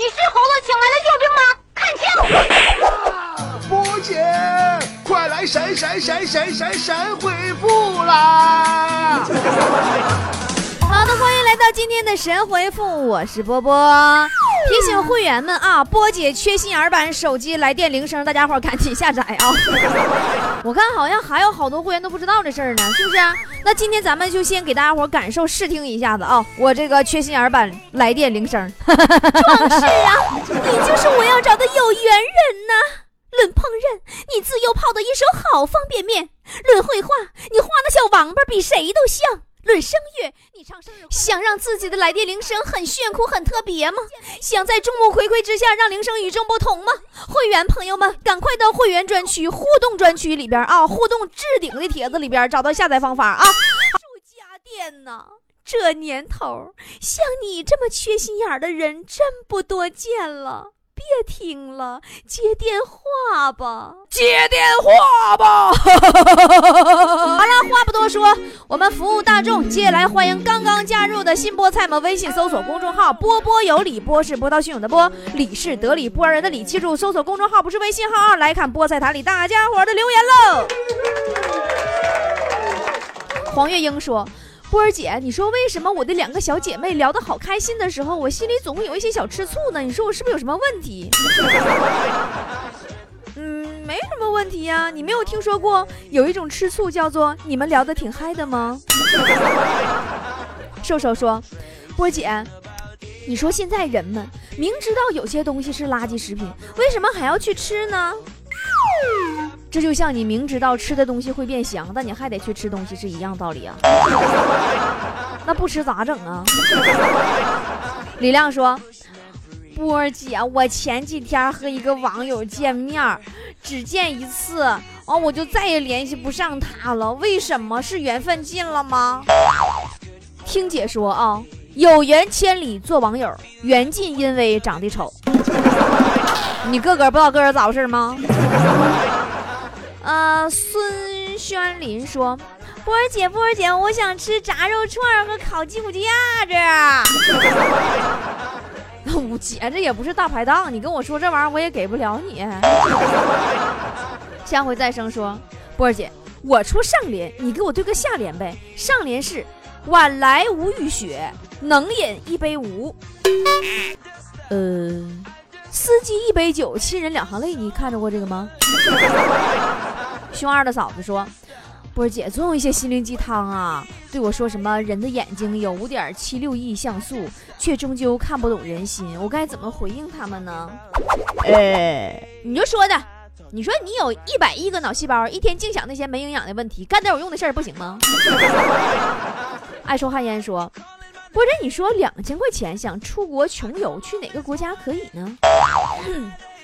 你是猴子请来的救兵吗？看清！波姐，快来闪闪闪闪闪闪回复啦！好的，欢迎来到今天的神回复，我是波波。提醒会员们啊，波姐缺心眼版手机来电铃声，大家伙赶紧下载啊！我看好像还有好多会员都不知道这事儿呢，是不是？那今天咱们就先给大家伙感受试听一下子啊，我这个缺心眼版来电铃声。壮士啊，你就是我要找的有缘人呐！论烹饪，你自幼泡的一手好方便面；论绘画，你画的小王八比谁都像。论声乐，你唱生日想让自己的来电铃声很炫酷、很特别吗？想在众目睽睽之下让铃声与众不同吗？会员朋友们，赶快到会员专区、互动专区里边啊，互动置顶的帖子里边找到下载方法啊。住家电呢，这年头像你这么缺心眼的人真不多见了。别听了，接电话吧，接电话吧。好了，话不多说，我们服务大众。接下来欢迎刚刚加入的新菠菜们，微信搜索公众号“波波有理”，波是波涛汹涌的波，理是得理不饶人的理。记住，搜索公众号不是微信号啊！来看菠菜坛里大家伙的留言喽。黄月英说。波儿姐，你说为什么我的两个小姐妹聊得好开心的时候，我心里总会有一些小吃醋呢？你说我是不是有什么问题？嗯，没什么问题呀。你没有听说过有一种吃醋叫做你们聊得挺嗨的吗？瘦瘦说，波儿姐，你说现在人们明知道有些东西是垃圾食品，为什么还要去吃呢？这就像你明知道吃的东西会变香，但你还得去吃东西是一样道理啊。那不吃咋整啊？李亮说：“波儿姐，我前几天和一个网友见面，只见一次，完我就再也联系不上他了。为什么是缘分尽了吗？” 听姐说啊，有缘千里做网友，缘尽因为长得丑。你个个不知道个个咋回事吗？呃，孙宣林说：“波儿姐，波儿姐，我想吃炸肉串和烤鸡骨架子。我姐这也不是大排档，你跟我说这玩意儿我也给不了你。下回再生说，波儿姐，我出上联，你给我对个下联呗。上联是晚来无雨雪，能饮一杯无。呃。”司机一杯酒，亲人两行泪，你看着过这个吗？熊二的嫂子说：“波儿姐总有一些心灵鸡汤啊，对我说什么人的眼睛有五点七六亿像素，却终究看不懂人心，我该怎么回应他们呢？”哎，你就说的，你说你有一百亿个脑细胞，一天净想那些没营养的问题，干点有用的事儿不行吗？爱抽旱烟说。或者你说两千块钱想出国穷游，去哪个国家可以呢？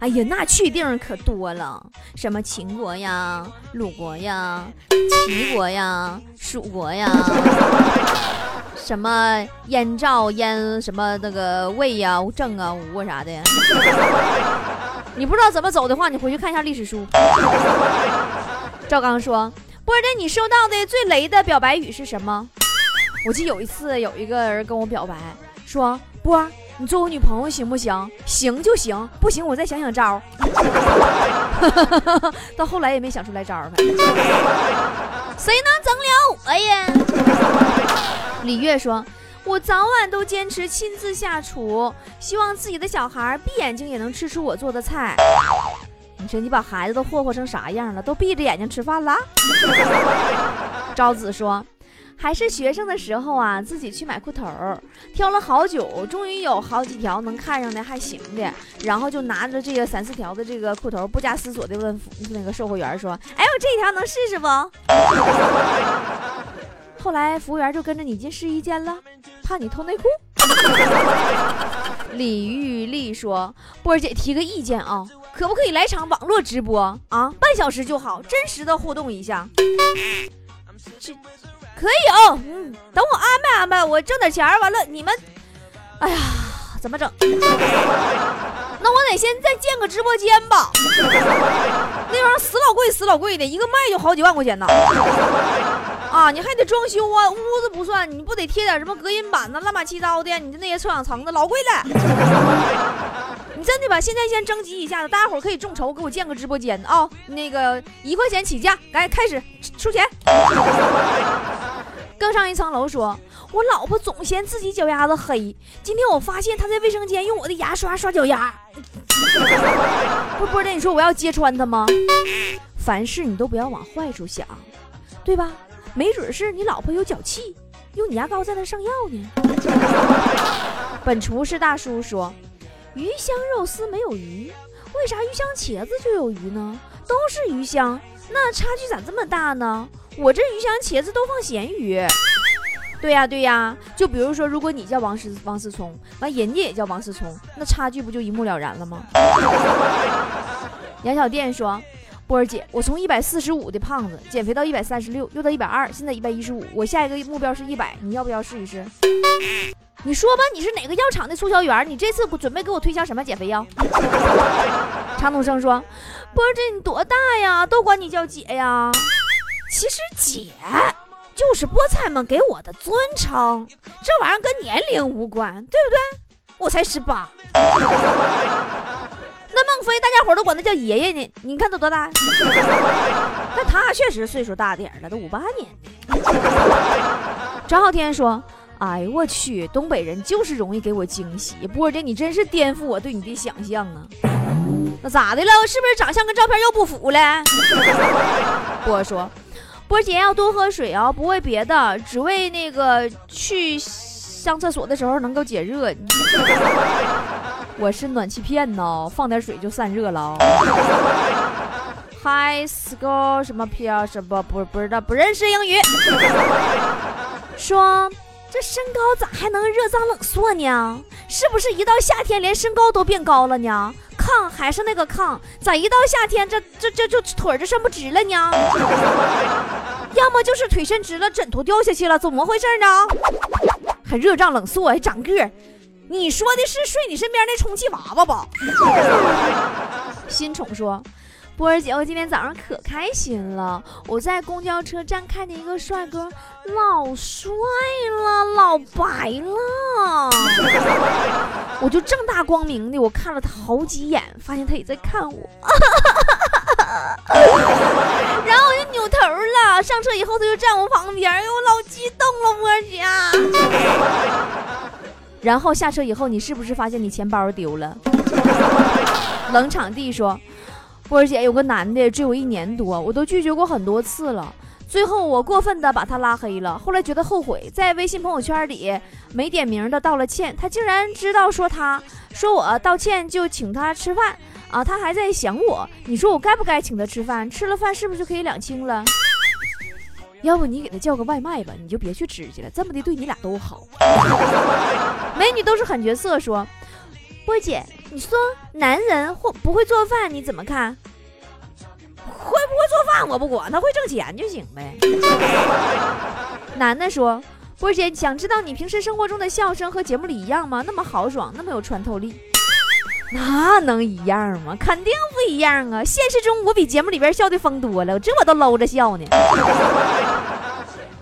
哎呀，那去地方可多了，什么秦国呀、鲁国呀、齐国呀、蜀国呀，什么燕赵燕什么那个魏呀、郑啊、吴啊啥的。你不知道怎么走的话，你回去看一下历史书。赵刚说：“波儿你收到的最雷的表白语是什么？”我记得有一次，有一个人跟我表白，说：“波，你做我女朋友行不行？行就行，不行我再想想招。”到后来也没想出来招儿，谁能整了我呀？李月说：“我早晚都坚持亲自下厨，希望自己的小孩闭眼睛也能吃出我做的菜。”你说你把孩子都霍霍成啥样了？都闭着眼睛吃饭了？昭子说。还是学生的时候啊，自己去买裤头，挑了好久，终于有好几条能看上的还行的，然后就拿着这个三四条的这个裤头，不加思索的问那个售货员说：“哎，我这一条能试试不？”后来服务员就跟着你进试衣间了，怕你偷内裤。李玉丽说：“波儿姐提个意见啊，可不可以来场网络直播啊？半小时就好，真实的互动一下。”。可以哦，嗯，等我安排安排，我挣点钱完了你们，哎呀，怎么整？那我得先再建个直播间吧。那玩意儿死老贵，死老贵的，一个卖就好几万块钱呢。啊，你还得装修啊，屋子不算，你不得贴点什么隔音板呢，乱七八糟的，你就那些臭氧层子老贵了。你真的吧？现在先征集一下子，大家伙可以众筹给我建个直播间啊、那个一块钱起价，来开始出钱。更上一层楼说，我老婆总嫌自己脚丫子黑，今天我发现她在卫生间用我的牙刷刷脚丫。不波姐，你说我要揭穿她吗？凡事你都不要往坏处想，对吧？没准是你老婆有脚气，用你牙膏在那上药呢。本厨师大叔说，鱼香肉丝没有鱼，为啥鱼香茄子就有鱼呢？都是鱼香，那差距咋这么大呢？我这鱼香茄子都放咸鱼。对呀、对呀、就比如说，如果你叫王思王思聪，完人家也叫王思聪，那差距不就一目了然了吗？杨小店说：“波儿姐，我从一百四十五的胖子减肥到一百三十六，又到一百二，现在一百一十五，我下一个目标是一百，你要不要试一试？”你说吧，你是哪个药厂的促销员？你这次准备给我推销什么减肥药？常东升说：“波儿姐，你多大呀？都管你叫姐呀？其实姐就是菠菜们给我的尊称，这玩意儿跟年龄无关，对不对？我才十八。那孟非大家伙都管他叫爷爷呢，你看他多大？那他确实岁数大点了，都五八年的。张浩天说。哎呦我去，东北人就是容易给我惊喜。波姐，你真是颠覆我对你的想象啊！那咋的了？是不是长相跟照片又不符了？波说，波姐要多喝水啊，不为别的，只为那个去上厕所的时候能够解热。我是暖气片呢，放点水就散热了。Hi school 什么 P 什么不不知道不认识英语，说。这身高咋还能热胀冷缩呢？是不是一到夏天连身高都变高了呢？炕还是那个炕，咋一到夏天这这这就腿就伸不直了呢？要么就是腿伸直了，枕头掉下去了，怎么回事呢？还热胀冷缩，还长个儿？你说的是睡你身边那充气娃娃吧？新宠说。波儿姐，我今天早上可开心了。我在公交车站看见一个帅哥，老帅了，老白了。啊 我就正大光明的，我看了他好几眼，发现他也在看我。然后我就扭头了，上车以后他就站我旁边，哎呦，我老激动了，波儿姐。然后下车以后，你是不是发现你钱包丢了？冷场地说。波儿姐有个男的追我一年多，我都拒绝过很多次了。最后我过分的把他拉黑了，后来觉得后悔，在微信朋友圈里没点名的道了歉。他竟然知道说他说我道歉就请他吃饭啊，他还在想我。你说我该不该请他吃饭？吃了饭是不是就可以两清了？要不你给他叫个外卖吧，你就别去吃去了，这么的对你俩都好。美女都是狠角色说。波姐，你说男人会不会做饭你怎么看？做饭我不管，他会挣钱就行呗。男的说：“波姐，想知道你平时生活中的笑声和节目里一样吗？那么豪爽，那么有穿透力。”那能一样吗？肯定不一样啊！现实中我比节目里边笑的疯多了，这我都搂着笑呢。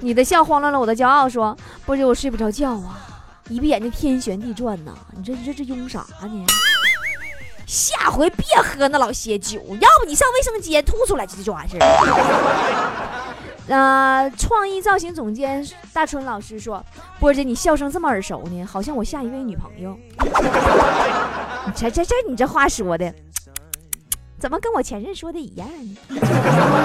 你的笑慌乱了我的骄傲，说：“波姐，我睡不着觉啊。”一闭眼睛天旋地转呐！你这你这这拥啥呢？下回别喝那老些酒，要不你上卫生间吐出来就就完事儿。呃，创意造型总监大春老师说：“波姐，你笑声这么耳熟呢，好像我下一位女朋友。”你这这这，你这话说的，怎么跟我前任说的一样呢？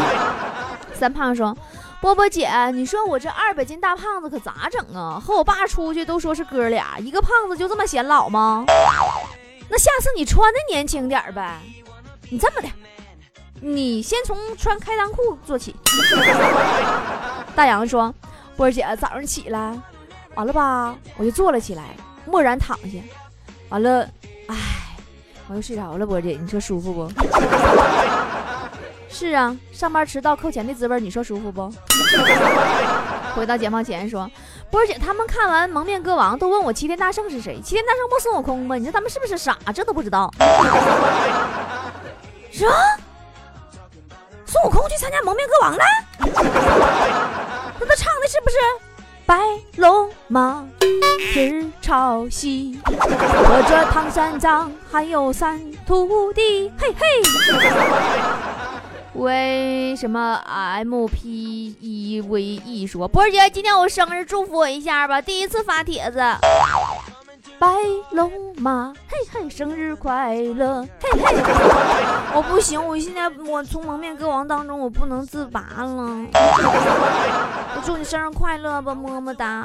三胖说。波波姐，你说我这二百斤大胖子可咋整啊？和我爸出去都说是哥俩，一个胖子就这么显老吗？那下次你穿的年轻点呗。你这么的，你先从穿开裆裤做起。大杨说：“波姐，早上起来完了吧，我就坐了起来，默然躺下，完了，哎，我又睡着了。波姐，你说舒服不？” 是啊，上班迟到扣钱的滋味，你说舒服不？回到解放前说，波儿姐他们看完《蒙面歌王》都问我齐天大圣是谁？齐天大圣不孙悟空吗？你说他们是不是傻？这都不知道？什么？孙悟空去参加《蒙面歌王》了？那他唱的是不是《白龙马，天儿朝西，我这唐三藏还有三徒弟，嘿嘿。为什么 M P E V E 说波姐今天我生日，祝福我一下吧！第一次发帖子，白龙马，嘿嘿，生日快乐，嘿嘿！我不行，我现在我从蒙面歌王当中我不能自拔了。我祝你生日快乐吧，么么哒。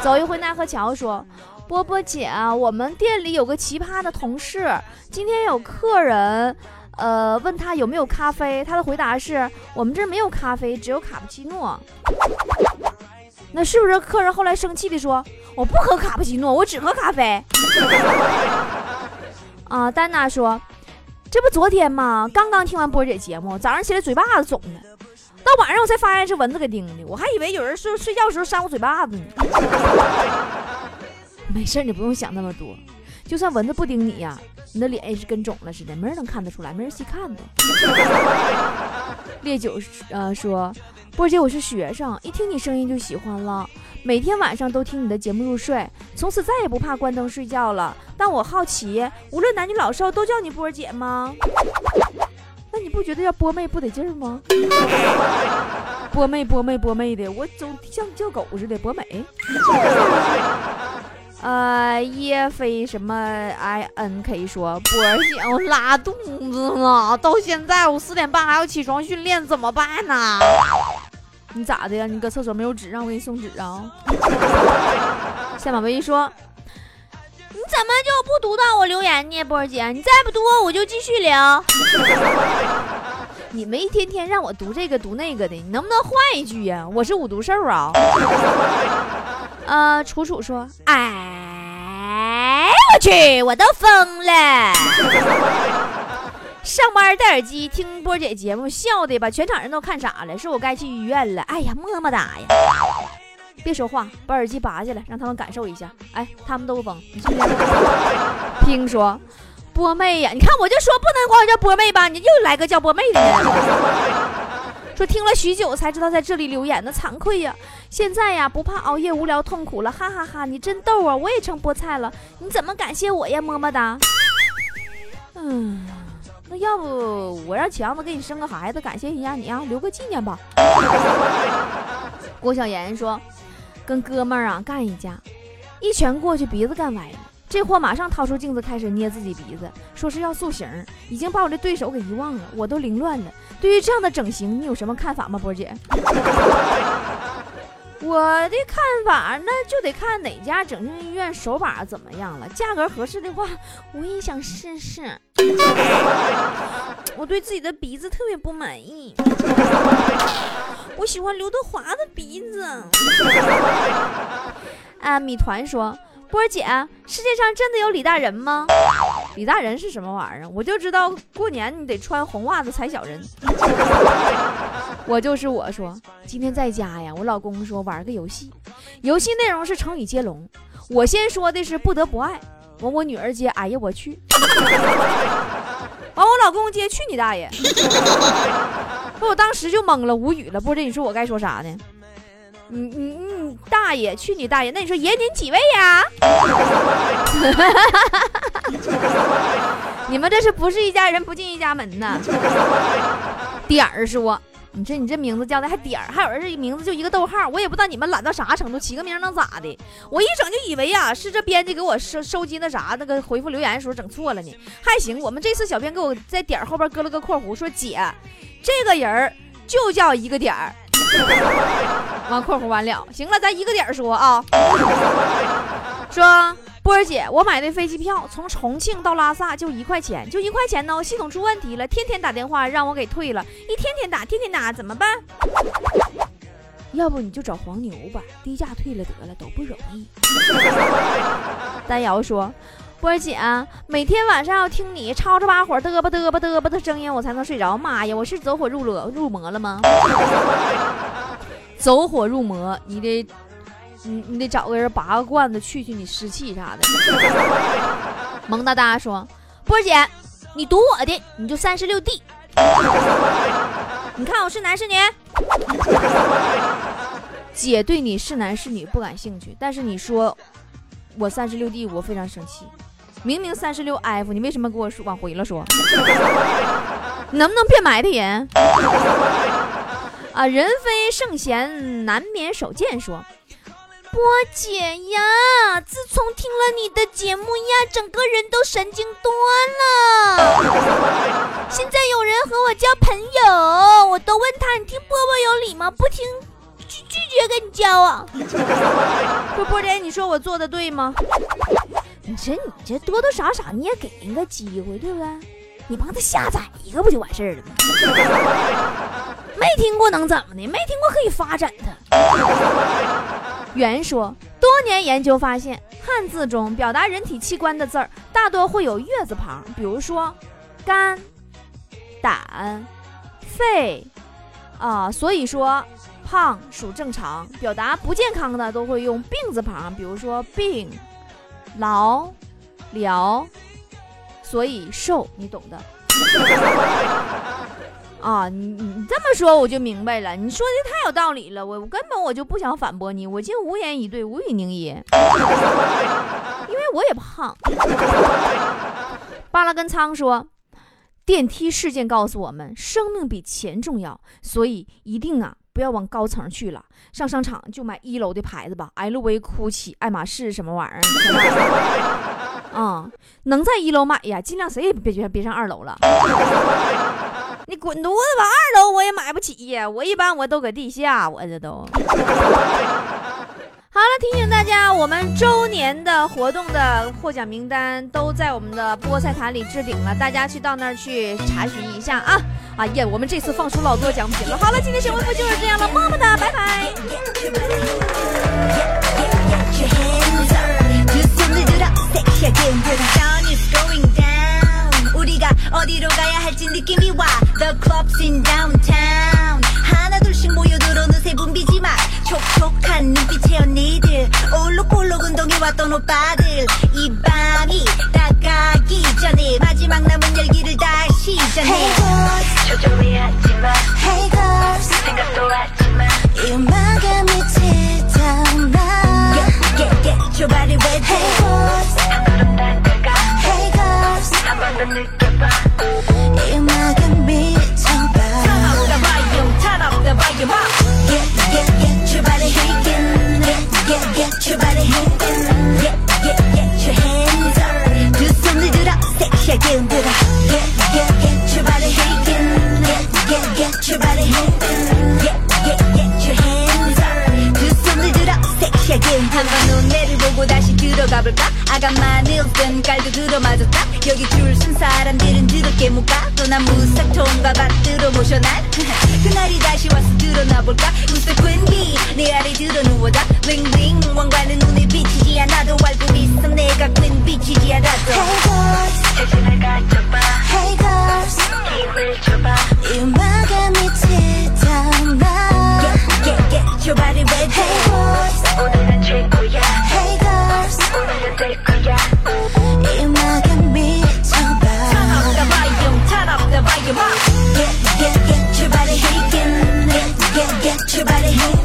走一回奈何桥说，波波姐，我们店里有个奇葩的同事，今天有客人。呃，问他有没有咖啡，他的回答是我们这没有咖啡，只有卡布奇诺。那是不是客人后来生气的说，我不喝卡布奇诺，我只喝咖啡？啊，丹娜说，这不昨天吗？刚刚听完波姐节目，早上起来嘴巴子肿的，到晚上我才发现是蚊子给叮的，我还以为有人睡睡觉时候扇我嘴巴子呢。没事，你不用想那么多，就算蚊子不叮你呀。你的脸也是跟肿了似的，没人能看得出来，没人细看的。烈酒呃说，波姐我是学生，一听你声音就喜欢了，每天晚上都听你的节目入睡，从此再也不怕关灯睡觉了。但我好奇，无论男女老少都叫你波姐吗？那你不觉得叫波妹不得劲儿吗？波妹波妹波妹的，我总像叫狗似的，波美。呃，叶飞什么 i n k 说波儿姐，我拉肚子了，到现在我四点半还要起床训练，怎么办呢？你咋的呀？你搁厕所没有纸，让我给你送纸啊？夏马威说，你怎么就不读到我留言呢？波儿姐，你再不读我就继续聊。你们一天天让我读这个读那个的，你能不能换一句呀？我是五毒兽啊。呃，楚楚说：“哎，我去，我都疯了！上班戴耳机听波姐节目，笑的把全场人都看傻了。是我该去医院了。哎呀，么么哒呀！别说话，把耳机拔下来，让他们感受一下。哎，他们都疯。听说波妹呀，你看我就说不能管我叫波妹吧，你又来个叫波妹的。”说听了许久才知道在这里留言的惭愧呀！现在呀不怕熬夜无聊痛苦了，哈哈哈！你真逗啊！我也成菠菜了，你怎么感谢我呀？么么哒。嗯，那要不我让强子给你生个孩子，感谢一下你啊，留个纪念吧。郭小妍说，跟哥们儿啊干一架，一拳过去鼻子干歪了。这货马上掏出镜子开始捏自己鼻子，说是要塑形，已经把我的对手给遗忘了，我都凌乱了。对于这样的整形，你有什么看法吗，波姐？我的看法，那就得看哪家整形医院手法怎么样了。价格合适的话，我也想试试。我对自己的鼻子特别不满意，我喜欢刘德华的鼻子。啊，米团说。波姐，世界上真的有李大人吗？李大人是什么玩意儿？我就知道过年你得穿红袜子踩小人。我就是我说，今天在家呀，我老公说玩个游戏，游戏内容是成语接龙。我先说的是不得不爱，完我女儿接哎呀我去，完我老公接去你大爷。我当时就懵了，无语了，不知道你说我该说啥呢？你你你大爷，去你大爷！那你说爷您几位呀？你们这是不是一家人不进一家门呢？点儿说，你这你这名字叫的还点儿，还有人这名字就一个逗号，我也不知道你们懒到啥程度，起个名能咋的？我一整就以为呀，是这编辑给我收收集那啥那个回复留言的时候整错了呢。还行，我们这次小编给我在点儿后边搁了个括弧，说姐，这个人儿就叫一个点儿。完括弧完了，行了，咱一个点说啊。说波儿姐，我买的飞机票从重庆到拉萨就一块钱，就一块钱呢，系统出问题了，天天打电话让我给退了，一天天打，天天打，怎么办？要不你就找黄牛吧，低价退了得了，都不容易。丹瑶说。波姐，每天晚上要听你吵吵把火嘚吧嘚吧嘚吧的声音，我才能睡着。妈呀，我是走火入了入魔了吗？走火入魔，你得你你得找个人拔个罐子去去你湿气啥的。萌哒哒说，波姐，你读我的，你就三十六 D。你看我是男是女？姐对你是男是女不感兴趣，但是你说我三十六 D，我非常生气。明明三十六 F，你为什么给我说往回了说？能不能别埋汰人？啊，人非圣贤，难免手贱。说，波姐呀，自从听了你的节目呀，整个人都神经多了。现在有人和我交朋友，我都问他，你听波波有理吗？不听，拒拒绝跟你交往。波波姐，你说我做的对吗？你这你这多多少少你也给人个机会，对不对？你帮他下载一个不就完事儿了吗？没听过能怎么的？没听过可以发展他。原说，多年研究发现，汉字中表达人体器官的字儿大多会有月字旁，比如说肝、胆、肺啊。所以说，胖属正常，表达不健康的都会用病字旁，比如说病。劳疗，所以瘦，你懂的。啊，你你这么说我就明白了，你说的太有道理了，我我根本我就不想反驳你，我竟无言以对，无语凝噎，因为我也胖。巴拉根仓说，电梯事件告诉我们，生命比钱重要，所以一定啊。不要往高层去了，上商场就买一楼的牌子吧，LV、GUCCI、爱马仕什么玩意儿？啊，能在一楼买呀，尽量谁也别别别上二楼了。你滚犊子吧，二楼我也买不起呀，我一般我都搁地下，我这都。好了，提醒大家，我们周年的活动的获奖名单都在我们的菠菜坛里置顶了，大家去到那儿去查询一下啊！哎呀，我们这次放出老多奖品了。好了，今天小微博就是这样了，么么哒，拜拜。 촉촉한 눈빛의 언니들 올록볼록 운동해 왔던 오빠들 이 밤이 다가기 전에 마지막 남은 열기를 다시 전해. Hey boys 초조해하지마 Hey girls. 생각도 하지마 이 음악에미치 가 볼까 아가마늘 든 깔도 들어맞았다. 여기 줄 쓴 사람들은 드럽게 못 가 또 난 무삭 통과 받들어 모셔 난 그날이 다시 와서 드러나 볼까? 웃을 끈기 내 아래 들어 누워다. 윙윙 왕관은 눈에 비치지 않아도 알고 있어. 내가 끈 비치지 않아도. Hey girls. 자신을 가져봐 Hey girls. 힘을 줘봐 이 음악에 미치잖아. Get get get your body ready Hey girls 오늘은 최고야 될 거야 이 음악에 미쳐봐 Turn up the volume turn up the volume up Get get get your body shaking Get get get your body moving